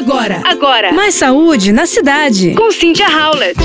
Agora, Agora, mais saúde na cidade. com Cynthia Howlett.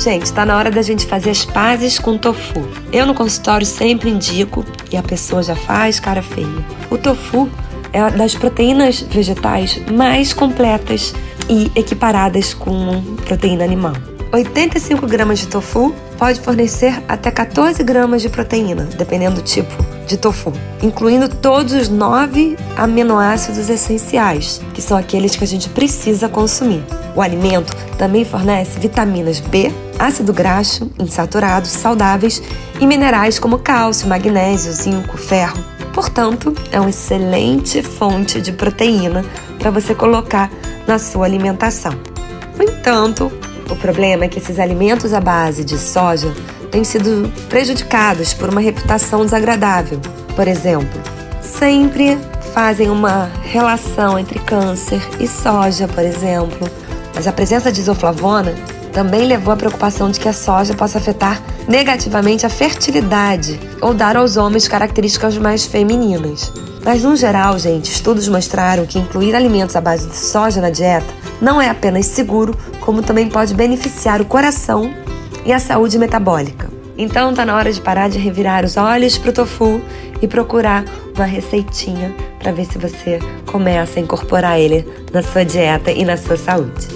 Gente, tá na hora da gente fazer as pazes com o tofu. Eu no consultório sempre indico e a pessoa já faz cara feia. O tofu é uma das proteínas vegetais mais completas e equiparadas com proteína animal. 85 gramas de tofu pode fornecer até 14 gramas de proteína, dependendo do tipo de tofu, incluindo todos os nove aminoácidos essenciais, que são aqueles que a gente precisa consumir. O alimento também fornece vitaminas B, ácido graxo, insaturados, saudáveis e minerais como cálcio, magnésio, zinco, ferro. Portanto, é uma excelente fonte de proteína para você colocar na sua alimentação. No entanto, o problema é que esses alimentos à base de soja têm sido prejudicados por uma reputação desagradável. Por exemplo, sempre fazem uma relação entre câncer e soja, por exemplo. Mas a presença de isoflavona também levou à preocupação de que a soja possa afetar negativamente a fertilidade ou dar aos homens características mais femininas. Mas, no geral, gente, estudos mostraram que incluir alimentos à base de soja na dieta não é apenas seguro, como também pode beneficiar o coração e a saúde metabólica. Então tá na hora de parar de revirar os olhos pro tofu e procurar uma receitinha para ver se você começa a incorporar ele na sua dieta e na sua saúde.